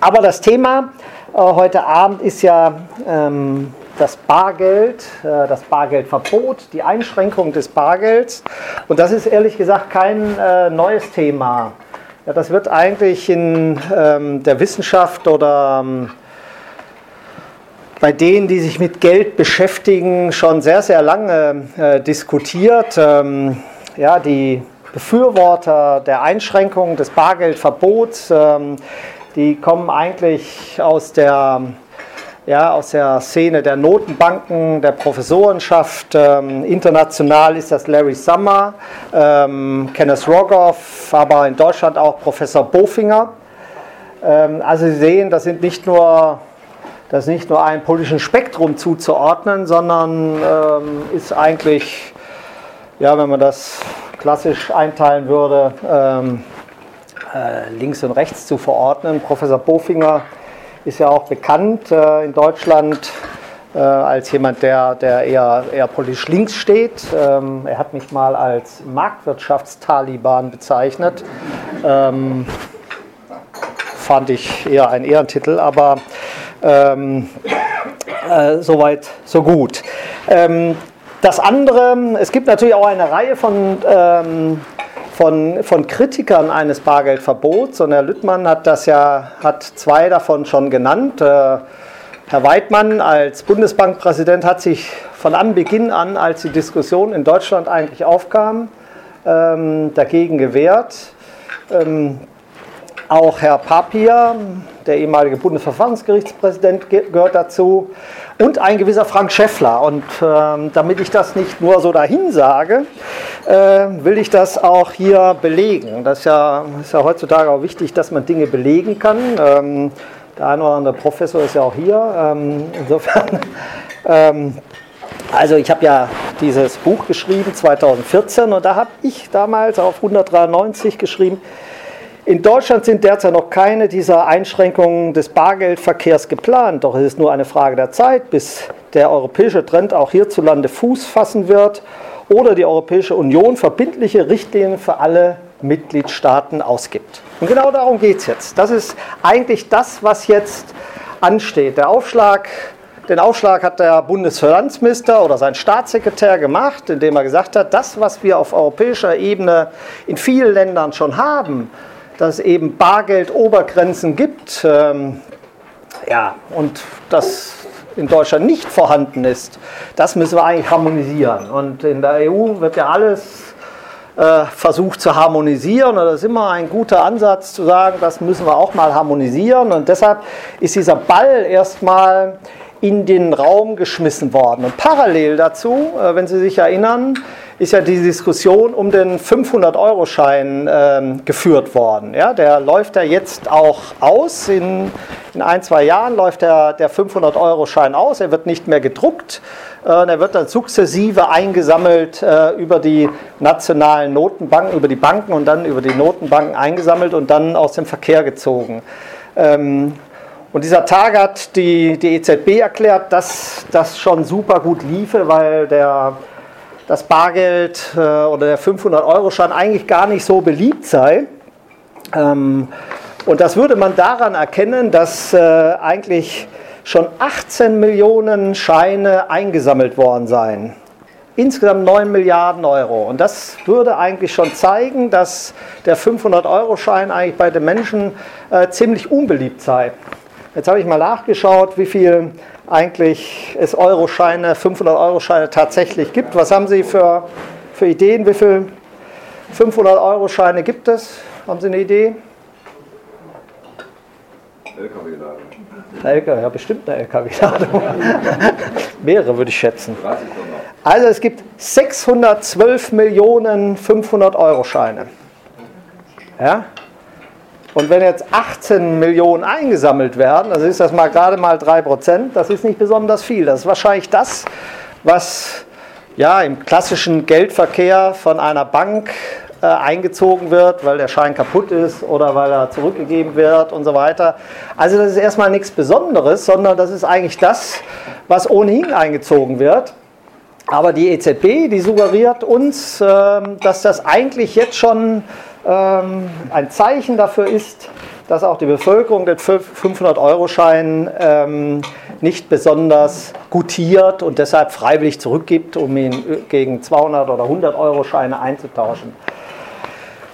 aber das Thema äh, heute Abend ist ja ähm, das Bargeld, äh, das Bargeldverbot, die Einschränkung des Bargelds. Und das ist ehrlich gesagt kein äh, neues Thema. Ja, das wird eigentlich in ähm, der Wissenschaft oder ähm, bei denen, die sich mit Geld beschäftigen, schon sehr, sehr lange äh, diskutiert. Ähm, ja, die Befürworter der Einschränkung des Bargeldverbots, ähm, die kommen eigentlich aus der, ja, aus der Szene der Notenbanken, der Professorenschaft. Ähm, international ist das Larry Summer, ähm, Kenneth Rogoff, aber in Deutschland auch Professor Bofinger. Ähm, also Sie sehen, das sind nicht nur das ist nicht nur einem politischen Spektrum zuzuordnen, sondern ähm, ist eigentlich, ja, wenn man das klassisch einteilen würde, ähm, äh, links und rechts zu verordnen. Professor Bofinger ist ja auch bekannt äh, in Deutschland äh, als jemand, der, der eher, eher politisch links steht. Ähm, er hat mich mal als Marktwirtschaftstaliban bezeichnet. Ähm, fand ich eher ein Ehrentitel, aber ähm, äh, soweit, so gut. Ähm, das andere, es gibt natürlich auch eine Reihe von ähm, von, von Kritikern eines Bargeldverbots und Herr Lüttmann hat das ja, hat zwei davon schon genannt. Äh, Herr Weidmann als Bundesbankpräsident hat sich von Anbeginn an, als die Diskussion in Deutschland eigentlich aufkam, ähm, dagegen gewehrt. Ähm, auch Herr Papier, der ehemalige Bundesverfassungsgerichtspräsident, gehört dazu. Und ein gewisser Frank Schäffler. Und ähm, damit ich das nicht nur so dahin sage, äh, will ich das auch hier belegen. Das ist ja, ist ja, heutzutage auch wichtig, dass man Dinge belegen kann. Ähm, der eine oder andere Professor ist ja auch hier. Ähm, insofern. Ähm, also ich habe ja dieses Buch geschrieben 2014 und da habe ich damals auf 193 geschrieben, in Deutschland sind derzeit noch keine dieser Einschränkungen des Bargeldverkehrs geplant, doch es ist nur eine Frage der Zeit, bis der europäische Trend auch hierzulande Fuß fassen wird oder die Europäische Union verbindliche Richtlinien für alle Mitgliedstaaten ausgibt. Und genau darum geht es jetzt. Das ist eigentlich das, was jetzt ansteht. Der Aufschlag, den Aufschlag hat der Bundesfinanzminister oder sein Staatssekretär gemacht, indem er gesagt hat, das, was wir auf europäischer Ebene in vielen Ländern schon haben, dass es eben Bargeldobergrenzen gibt, ähm, ja, und das in Deutschland nicht vorhanden ist, das müssen wir eigentlich harmonisieren. Und in der EU wird ja alles äh, versucht zu harmonisieren. Und das ist immer ein guter Ansatz zu sagen, das müssen wir auch mal harmonisieren. Und deshalb ist dieser Ball erstmal in den Raum geschmissen worden. Und parallel dazu, äh, wenn Sie sich erinnern, ist ja die Diskussion um den 500-Euro-Schein ähm, geführt worden. Ja, der läuft ja jetzt auch aus. In, in ein, zwei Jahren läuft der, der 500-Euro-Schein aus. Er wird nicht mehr gedruckt. Er wird dann sukzessive eingesammelt äh, über die nationalen Notenbanken, über die Banken und dann über die Notenbanken eingesammelt und dann aus dem Verkehr gezogen. Ähm, und dieser Tag hat die, die EZB erklärt, dass das schon super gut liefe, weil der das Bargeld äh, oder der 500-Euro-Schein eigentlich gar nicht so beliebt sei. Ähm, und das würde man daran erkennen, dass äh, eigentlich schon 18 Millionen Scheine eingesammelt worden seien. Insgesamt 9 Milliarden Euro. Und das würde eigentlich schon zeigen, dass der 500-Euro-Schein eigentlich bei den Menschen äh, ziemlich unbeliebt sei. Jetzt habe ich mal nachgeschaut, wie viel eigentlich es Euroscheine, 500-Euro-Scheine tatsächlich gibt. Was haben Sie für, für Ideen? Wie viele 500-Euro-Scheine gibt es? Haben Sie eine Idee? LKW-Ladung. LKW, ja, bestimmt eine LKW-Ladung. Mehrere würde ich schätzen. Also es gibt 612 Millionen 500-Euro-Scheine. Ja? Und wenn jetzt 18 Millionen eingesammelt werden, also ist das mal gerade mal 3 Prozent, das ist nicht besonders viel. Das ist wahrscheinlich das, was ja, im klassischen Geldverkehr von einer Bank äh, eingezogen wird, weil der Schein kaputt ist oder weil er zurückgegeben wird und so weiter. Also das ist erstmal nichts Besonderes, sondern das ist eigentlich das, was ohnehin eingezogen wird. Aber die EZB, die suggeriert uns, äh, dass das eigentlich jetzt schon ähm, ein Zeichen dafür ist, dass auch die Bevölkerung den 500-Euro-Schein ähm, nicht besonders gutiert und deshalb freiwillig zurückgibt, um ihn gegen 200 oder 100 Euro-Scheine einzutauschen.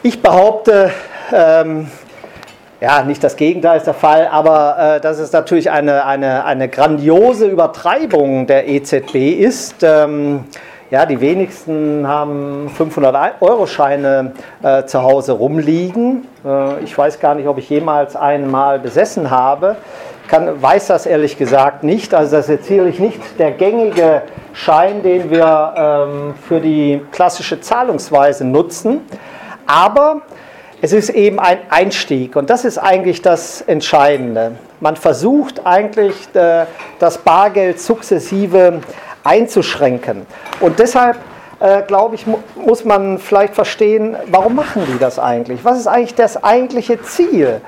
Ich behaupte, ähm, ja, nicht das Gegenteil ist der Fall, aber äh, dass es natürlich eine, eine, eine grandiose Übertreibung der EZB ist. Ähm, ja, die wenigsten haben 500-Euro-Scheine äh, zu Hause rumliegen. Äh, ich weiß gar nicht, ob ich jemals einen mal besessen habe. Kann, weiß das ehrlich gesagt nicht. Also das ist jetzt sicherlich nicht der gängige Schein, den wir ähm, für die klassische Zahlungsweise nutzen. Aber es ist eben ein Einstieg und das ist eigentlich das Entscheidende. Man versucht eigentlich äh, das Bargeld sukzessive einzuschränken. Und deshalb, äh, glaube ich, muss man vielleicht verstehen, warum machen die das eigentlich? Was ist eigentlich das eigentliche Ziel?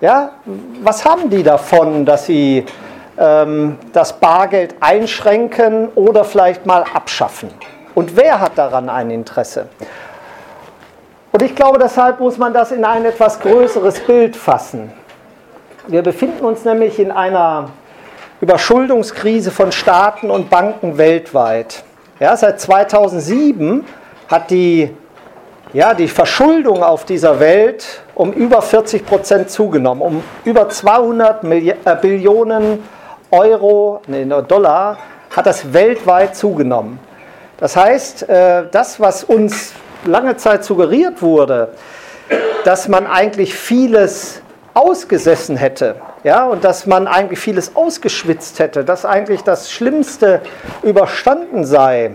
Ja? Was haben die davon, dass sie ähm, das Bargeld einschränken oder vielleicht mal abschaffen? Und wer hat daran ein Interesse? Und ich glaube, deshalb muss man das in ein etwas größeres Bild fassen. Wir befinden uns nämlich in einer Überschuldungskrise von Staaten und Banken weltweit. Ja, seit 2007 hat die, ja, die Verschuldung auf dieser Welt um über 40 Prozent zugenommen, um über 200 Milli äh, Billionen Euro, nee, Dollar hat das weltweit zugenommen. Das heißt, äh, das, was uns lange Zeit suggeriert wurde, dass man eigentlich vieles ausgesessen hätte, ja, und dass man eigentlich vieles ausgeschwitzt hätte, dass eigentlich das Schlimmste überstanden sei.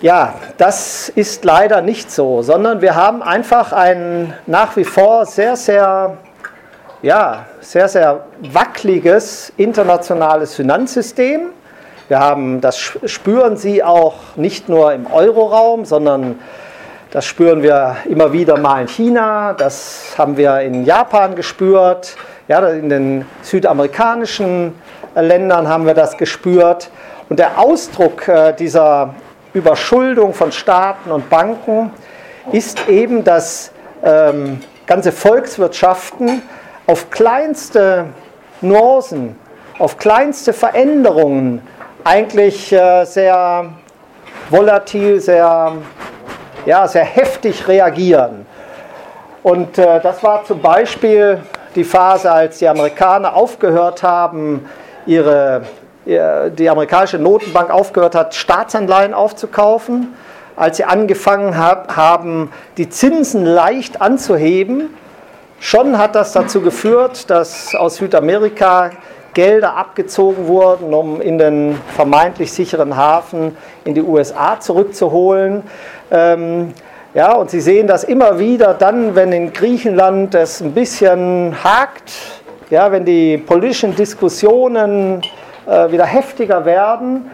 Ja, das ist leider nicht so, sondern wir haben einfach ein nach wie vor sehr, sehr, ja, sehr, sehr wackeliges internationales Finanzsystem wir haben, das spüren Sie auch nicht nur im Euroraum, sondern das spüren wir immer wieder mal in China, das haben wir in Japan gespürt, ja, in den südamerikanischen Ländern haben wir das gespürt. Und der Ausdruck äh, dieser Überschuldung von Staaten und Banken ist eben, dass ähm, ganze Volkswirtschaften auf kleinste Nuancen, auf kleinste Veränderungen eigentlich äh, sehr volatil, sehr, ja, sehr heftig reagieren. Und äh, das war zum Beispiel die Phase, als die Amerikaner aufgehört haben, ihre, die amerikanische Notenbank aufgehört hat, Staatsanleihen aufzukaufen, als sie angefangen haben, die Zinsen leicht anzuheben. Schon hat das dazu geführt, dass aus Südamerika Gelder abgezogen wurden, um in den vermeintlich sicheren Hafen in die USA zurückzuholen. Ähm, ja, und Sie sehen das immer wieder dann, wenn in Griechenland es ein bisschen hakt, ja, wenn die politischen Diskussionen äh, wieder heftiger werden,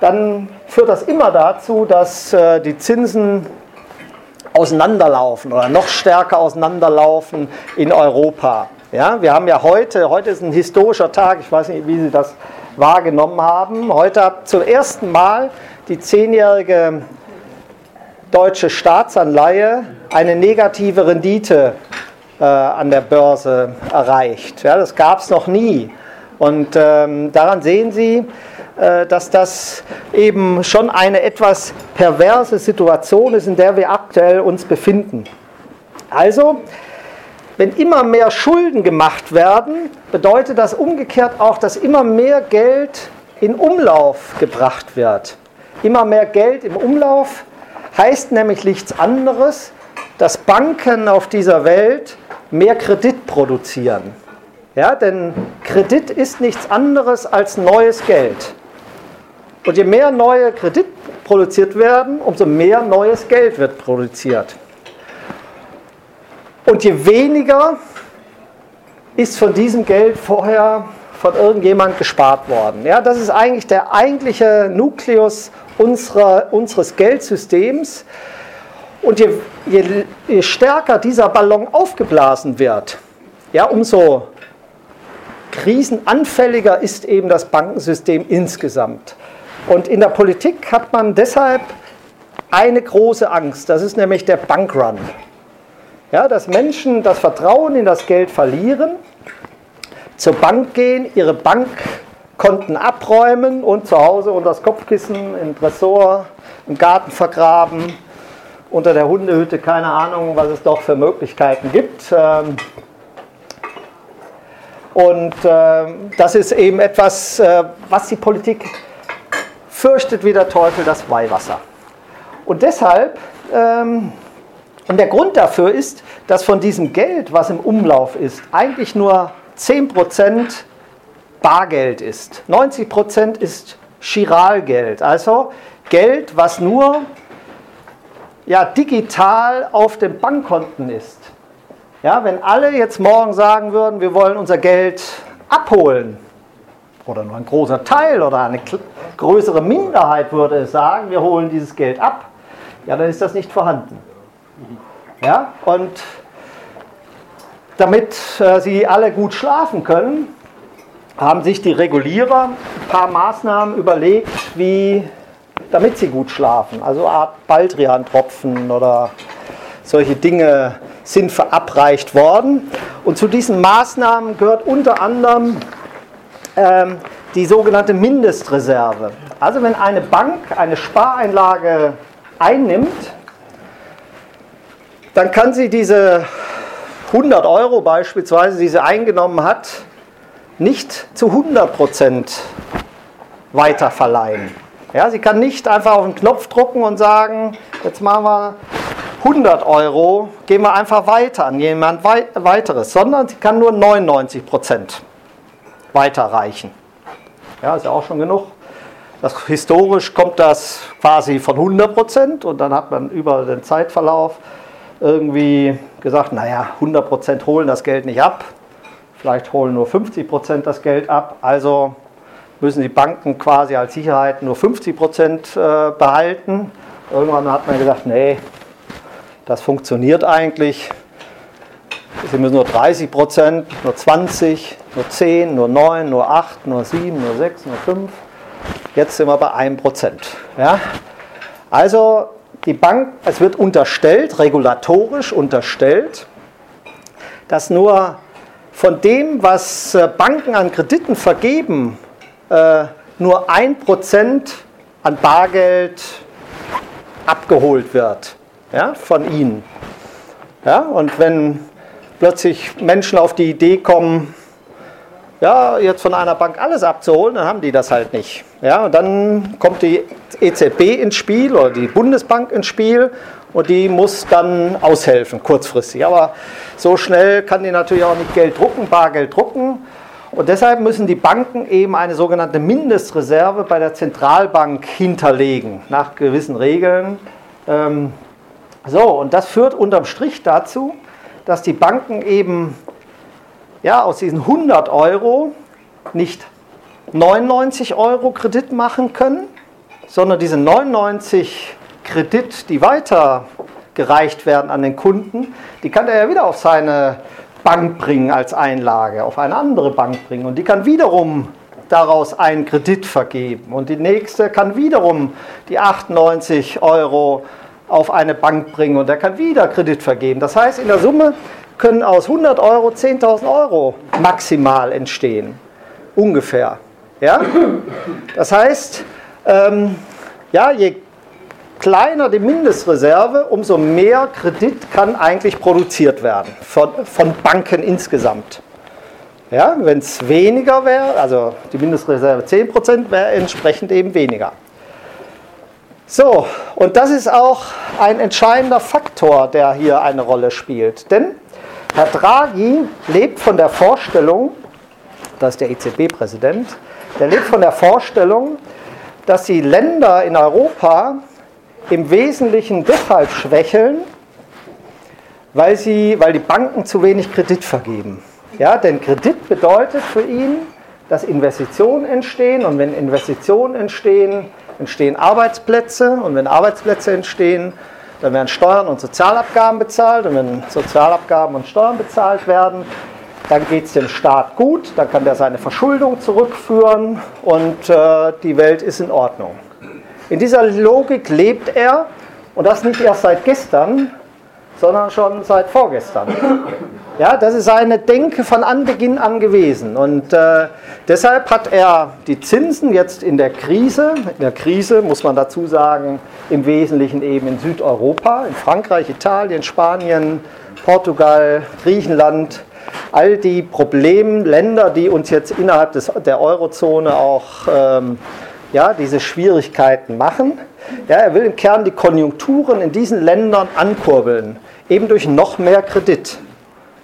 dann führt das immer dazu, dass äh, die Zinsen auseinanderlaufen oder noch stärker auseinanderlaufen in Europa. Ja, wir haben ja heute, heute ist ein historischer Tag, ich weiß nicht, wie Sie das wahrgenommen haben. Heute hat zum ersten Mal die zehnjährige deutsche Staatsanleihe eine negative Rendite äh, an der Börse erreicht. Ja, das gab es noch nie. Und ähm, daran sehen Sie, äh, dass das eben schon eine etwas perverse Situation ist, in der wir aktuell uns befinden. Also, wenn immer mehr Schulden gemacht werden, bedeutet das umgekehrt auch, dass immer mehr Geld in Umlauf gebracht wird. Immer mehr Geld im Umlauf heißt nämlich nichts anderes, dass Banken auf dieser Welt mehr Kredit produzieren. Ja, denn Kredit ist nichts anderes als neues Geld. Und je mehr neue Kredit produziert werden, umso mehr neues Geld wird produziert. Und je weniger ist von diesem Geld vorher von irgendjemand gespart worden. Ja, das ist eigentlich der eigentliche Nukleus unserer, unseres Geldsystems. Und je, je, je, stärker dieser Ballon aufgeblasen wird, ja, umso krisenanfälliger ist eben das Bankensystem insgesamt. Und in der Politik hat man deshalb eine große Angst, das ist nämlich der Bankrun. Ja, dass Menschen das Vertrauen in das Geld verlieren, zur Bank gehen, ihre Bankkonten abräumen und zu Hause unter das Kopfkissen, im Tresor, im Garten vergraben, unter der Hundehütte, keine Ahnung, was es doch für Möglichkeiten gibt. Ähm, und ähm, das ist eben etwas, äh, was die Politik fürchtet wie der Teufel das Weihwasser. Und deshalb, ähm, und der Grund dafür ist, dass von diesem Geld, was im Umlauf ist, eigentlich nur 10% Bargeld ist. 90% ist Chiralgeld, also Geld, was nur ja, digital auf den Bankkonten ist. Ja, wenn alle jetzt morgen sagen würden, wir wollen unser Geld abholen, oder nur ein großer Teil oder eine größere Minderheit würde es sagen, wir holen dieses Geld ab, ja, dann ist das nicht vorhanden. Ja, und damit äh, sie alle gut schlafen können, haben sich die Regulierer ein paar Maßnahmen überlegt, wie, damit sie gut schlafen. Also Art Baldrian-Tropfen oder solche Dinge sind verabreicht worden. Und zu diesen Maßnahmen gehört unter anderem ähm, die sogenannte Mindestreserve. Also wenn eine Bank eine Spareinlage einnimmt, dann kann sie diese 100 Euro beispielsweise, die sie eingenommen hat, nicht zu 100 Prozent weiterverleihen. Ja, sie kann nicht einfach auf den Knopf drucken und sagen, jetzt machen wir 100 Euro, gehen wir einfach weiter an jemand weiteres, sondern sie kann nur 99 Prozent weiterreichen. Ja, ist ja auch schon genug. Das, historisch kommt das quasi von 100 Prozent und dann hat man über den Zeitverlauf irgendwie gesagt, naja, 100 Prozent holen das Geld nicht ab, vielleicht holen nur 50 Prozent das Geld ab, also müssen die Banken quasi als Sicherheit nur 50 Prozent äh, behalten. Irgendwann hat man gesagt, nee, das funktioniert eigentlich. Sie müssen nur 30 Prozent, nur 20, nur 10, nur 9, nur 8, nur 7, nur 6, nur 5. Jetzt sind wir bei 1 Prozent. Ja? Also die Bank, es wird unterstellt, regulatorisch unterstellt, dass nur von dem, was äh, Banken an Krediten vergeben, äh, nur 1% an Bargeld abgeholt wird ja, von ihnen. Ja, und wenn plötzlich Menschen auf die Idee kommen, ja, jetzt von einer Bank alles abzuholen, dann haben die das halt nicht. Ja, und dann kommt die EZB ins Spiel oder die Bundesbank ins Spiel und die muss dann aushelfen, kurzfristig. Aber so schnell kann die natürlich auch nicht Geld drucken, Bargeld drucken. Und deshalb müssen die Banken eben eine sogenannte Mindestreserve bei der Zentralbank hinterlegen, nach gewissen Regeln. Ähm, so, und das führt unterm Strich dazu, dass die Banken eben ja, aus diesen 100 Euro nicht 99 Euro Kredit machen können, sondern diese 99 Kredit, die weitergereicht werden an den Kunden, die kann er ja wieder auf seine Bank bringen als Einlage, auf eine andere Bank bringen. Und die kann wiederum daraus einen Kredit vergeben. Und die nächste kann wiederum die 98 Euro auf eine Bank bringen und der kann wieder Kredit vergeben. Das heißt, in der Summe können aus 100 Euro 10.000 Euro maximal entstehen. Ungefähr. Ja? Das heißt, ähm, ja, je kleiner die Mindestreserve, umso mehr Kredit kann eigentlich produziert werden von, von Banken insgesamt. Ja, Wenn es weniger wäre, also die Mindestreserve 10%, wäre entsprechend eben weniger. So, und das ist auch ein entscheidender Faktor, der hier eine Rolle spielt. Denn Herr Draghi lebt von der Vorstellung, das ist der EZB-Präsident, der lebt von der Vorstellung, dass die Länder in Europa im Wesentlichen deshalb schwächeln, weil, sie, weil die Banken zu wenig Kredit vergeben. Ja, denn Kredit bedeutet für ihn, dass Investitionen entstehen und wenn Investitionen entstehen, entstehen Arbeitsplätze und wenn Arbeitsplätze entstehen, dann werden Steuern und Sozialabgaben bezahlt und wenn Sozialabgaben und Steuern bezahlt werden, dann geht es dem Staat gut, dann kann der seine Verschuldung zurückführen und äh, die Welt ist in Ordnung. In dieser Logik lebt er und das nicht erst seit gestern, sondern schon seit vorgestern. Ja, das ist seine Denke von Anbeginn an gewesen. Und äh, deshalb hat er die Zinsen jetzt in der Krise, in der Krise muss man dazu sagen, im Wesentlichen eben in Südeuropa, in Frankreich, Italien, Spanien, Portugal, Griechenland, all die Problemländer, die uns jetzt innerhalb des, der Eurozone auch ähm, ja, diese Schwierigkeiten machen. Ja, er will im Kern die Konjunkturen in diesen Ländern ankurbeln, eben durch noch mehr Kredit.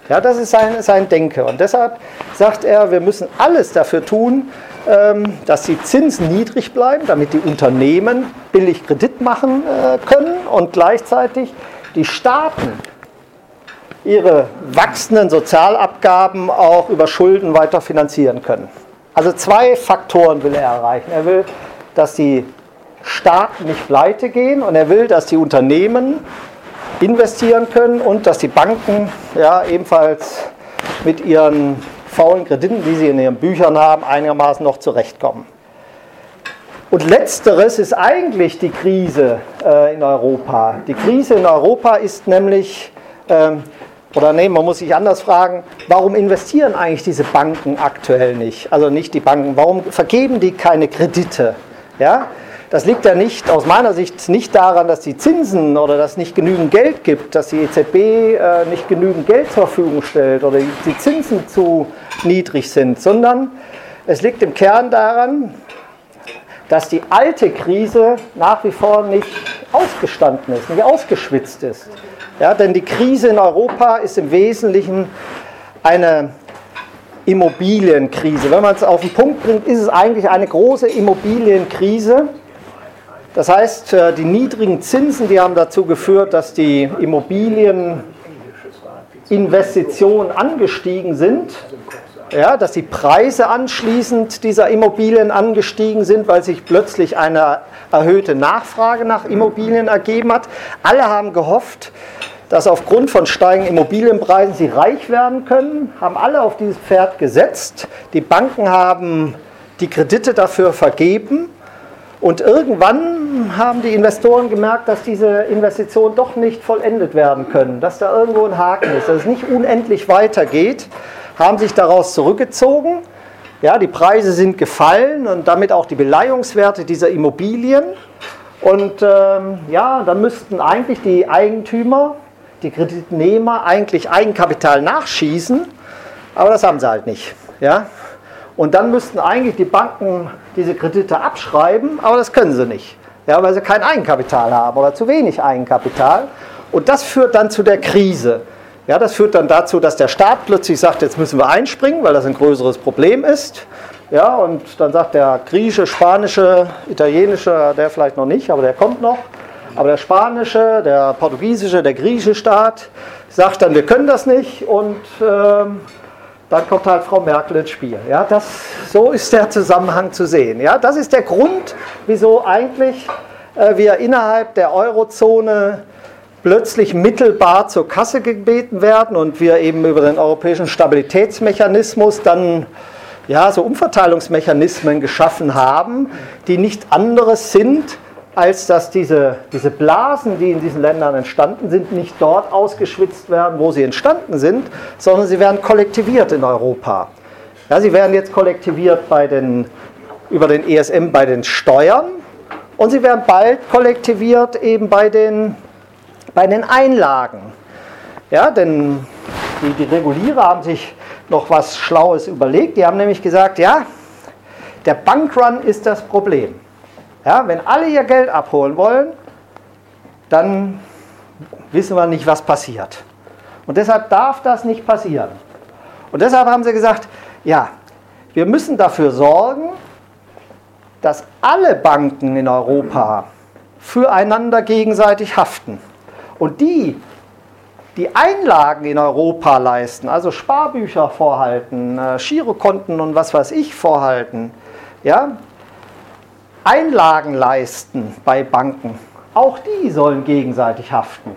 Ja, das ist sein, sein Denke. Und deshalb sagt er, wir müssen alles dafür tun, ähm, dass die Zinsen niedrig bleiben, damit die Unternehmen billig Kredit machen äh, können und gleichzeitig die Staaten ihre wachsenden Sozialabgaben auch über Schulden weiter finanzieren können. Also zwei Faktoren will er erreichen. Er will, dass die Staaten nicht pleite gehen und er will, dass die Unternehmen investieren können und dass die Banken ja, ebenfalls mit ihren faulen Krediten, die sie in ihren Büchern haben, einigermaßen noch zurechtkommen. Und letzteres ist eigentlich die Krise äh, in Europa. Die Krise in Europa ist nämlich, ähm, oder nee, man muss sich anders fragen, warum investieren eigentlich diese Banken aktuell nicht? Also nicht die Banken, warum vergeben die keine Kredite? Ja? Das liegt ja nicht, aus meiner Sicht, nicht daran, dass die Zinsen oder dass es nicht genügend Geld gibt, dass die EZB äh, nicht genügend Geld zur Verfügung stellt oder die Zinsen zu niedrig sind, sondern es liegt im Kern daran, dass die alte Krise nach wie vor nicht ausgestanden ist, nicht ausgeschwitzt ist. Ja, denn die Krise in Europa ist im Wesentlichen eine Immobilienkrise. Wenn man es auf den Punkt bringt, ist es eigentlich eine große Immobilienkrise, das heißt, äh, die niedrigen Zinsen, die haben dazu geführt, dass die Immobilieninvestitionen angestiegen sind. Ja, dass die Preise anschließend dieser Immobilien angestiegen sind, weil sich plötzlich eine erhöhte Nachfrage nach Immobilien ergeben hat. Alle haben gehofft, dass aufgrund von steigenden Immobilienpreisen sie reich werden können, haben alle auf dieses Pferd gesetzt. Die Banken haben die Kredite dafür vergeben und irgendwann haben die Investoren gemerkt, dass diese Investitionen doch nicht vollendet werden können, dass da irgendwo ein Haken ist, dass es nicht unendlich weitergeht, haben sich daraus zurückgezogen. Ja, die Preise sind gefallen und damit auch die Beleihungswerte dieser Immobilien. Und ähm, ja, dann müssten eigentlich die Eigentümer, die Kreditnehmer eigentlich Eigenkapital nachschießen, aber das haben sie halt nicht. Ja? Und dann müssten eigentlich die Banken diese Kredite abschreiben, aber das können sie nicht, ja, weil sie kein Eigenkapital haben oder zu wenig Eigenkapital. Und das führt dann zu der Krise. Ja, das führt dann dazu, dass der Staat plötzlich sagt, jetzt müssen wir einspringen, weil das ein größeres Problem ist. Ja, und dann sagt der griechische, spanische, italienische, der vielleicht noch nicht, aber der kommt noch. Aber der spanische, der portugiesische, der griechische Staat sagt dann, wir können das nicht und ähm, dann kommt halt Frau Merkel ins Spiel. Ja, das, so ist der Zusammenhang zu sehen. Ja, das ist der Grund, wieso eigentlich äh, wir innerhalb der Eurozone plötzlich mittelbar zur Kasse gebeten werden und wir eben über den europäischen Stabilitätsmechanismus dann ja, so Umverteilungsmechanismen geschaffen haben, die nicht anderes sind als dass diese, diese Blasen, die in diesen Ländern entstanden sind, nicht dort ausgeschwitzt werden, wo sie entstanden sind, sondern sie werden kollektiviert in Europa. Ja, sie werden jetzt kollektiviert bei den, über den ESM bei den Steuern und sie werden bald kollektiviert eben bei den, bei den Einlagen. Ja, denn die, die Regulierer haben sich noch was Schlaues überlegt. Die haben nämlich gesagt, ja, der Bankrun ist das Problem. Ja, wenn alle ihr Geld abholen wollen, dann wissen wir nicht, was passiert. Und deshalb darf das nicht passieren. Und deshalb haben sie gesagt, ja, wir müssen dafür sorgen, dass alle Banken in Europa füreinander gegenseitig haften. Und die, die Einlagen in Europa leisten, also Sparbücher vorhalten, äh, Girokonten und was weiß ich vorhalten, ja, Einlagen leisten bei Banken, auch die sollen gegenseitig haften.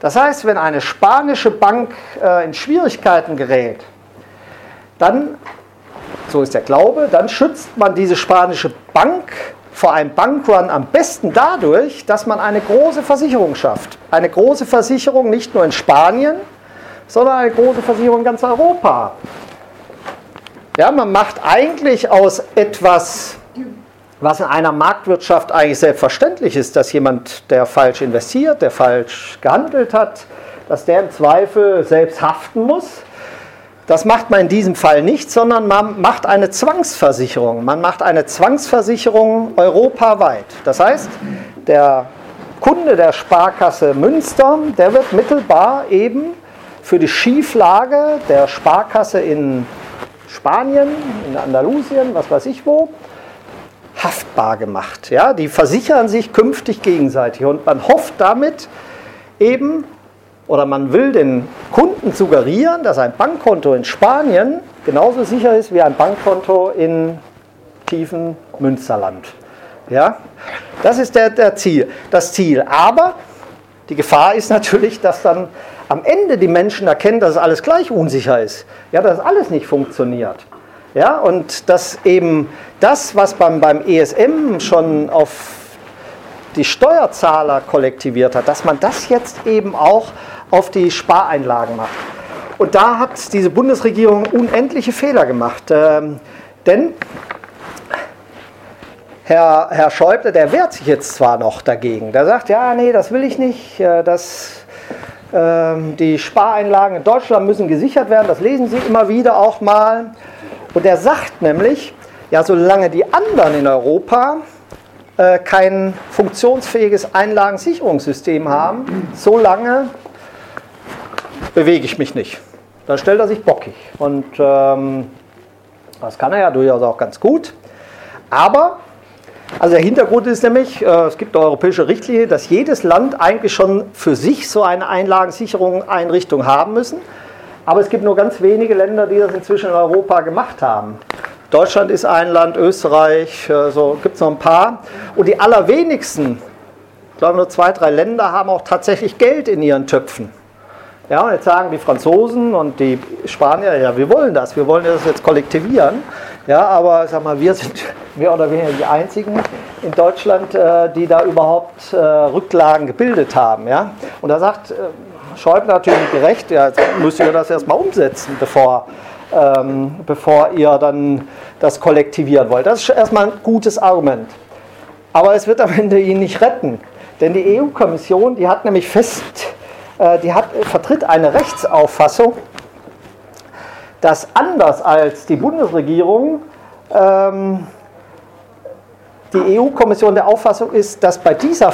Das heißt, wenn eine spanische Bank äh, in Schwierigkeiten gerät, dann, so ist der Glaube, dann schützt man diese spanische Bank vor einem Bankrun am besten dadurch, dass man eine große Versicherung schafft. Eine große Versicherung nicht nur in Spanien, sondern eine große Versicherung in ganz Europa. Ja, man macht eigentlich aus etwas, was in einer Marktwirtschaft eigentlich selbstverständlich ist, dass jemand, der falsch investiert, der falsch gehandelt hat, dass der im Zweifel selbst haften muss das macht man in diesem Fall nicht, sondern man macht eine Zwangsversicherung. Man macht eine Zwangsversicherung europaweit. Das heißt, der Kunde der Sparkasse Münster, der wird mittelbar eben für die Schieflage der Sparkasse in Spanien, in Andalusien, was weiß ich wo, haftbar gemacht. Ja, die versichern sich künftig gegenseitig und man hofft damit eben oder man will den Kunden suggerieren, dass ein Bankkonto in Spanien genauso sicher ist wie ein Bankkonto in tiefen Münsterland. Ja? Das ist der, der Ziel, das Ziel. Aber die Gefahr ist natürlich, dass dann am Ende die Menschen erkennen, dass es alles gleich unsicher ist. Ja, dass alles nicht funktioniert. Ja, und dass eben das, was beim, beim ESM schon auf die Steuerzahler kollektiviert hat, dass man das jetzt eben auch auf die Spareinlagen macht. Und da hat diese Bundesregierung unendliche Fehler gemacht. Ähm, denn Herr, Herr Schäuble, der wehrt sich jetzt zwar noch dagegen. Der sagt, ja, nee, das will ich nicht. Äh, das, äh, die Spareinlagen in Deutschland müssen gesichert werden. Das lesen Sie immer wieder auch mal. Und er sagt nämlich, ja, solange die anderen in Europa äh, kein funktionsfähiges Einlagensicherungssystem haben, solange bewege ich mich nicht. Dann stellt er sich bockig. Und ähm, das kann er ja durchaus auch ganz gut. Aber, also der Hintergrund ist nämlich, äh, es gibt eine europäische Richtlinie, dass jedes Land eigentlich schon für sich so eine Einlagensicherung Einrichtung haben müssen. Aber es gibt nur ganz wenige Länder, die das inzwischen in Europa gemacht haben. Deutschland ist ein Land, Österreich, äh, so gibt es noch ein paar. Und die allerwenigsten, ich glaube nur zwei, drei Länder, haben auch tatsächlich Geld in ihren Töpfen. Ja, und jetzt sagen die Franzosen und die Spanier, ja, wir wollen das, wir wollen das jetzt kollektivieren. Ja, aber sag mal, wir sind mehr oder weniger die einzigen in Deutschland, äh, die da überhaupt äh, Rücklagen gebildet haben. Ja? Und da sagt Schäuble natürlich gerecht, ja, jetzt müsst ihr das erstmal umsetzen, bevor, ähm, bevor ihr dann das kollektivieren wollt. Das ist erstmal ein gutes Argument. Aber es wird am Ende ihn nicht retten. Denn die EU-Kommission, die hat nämlich fest äh, die hat, vertritt eine Rechtsauffassung, dass anders als die Bundesregierung ähm, die EU-Kommission der Auffassung ist, dass bei dieser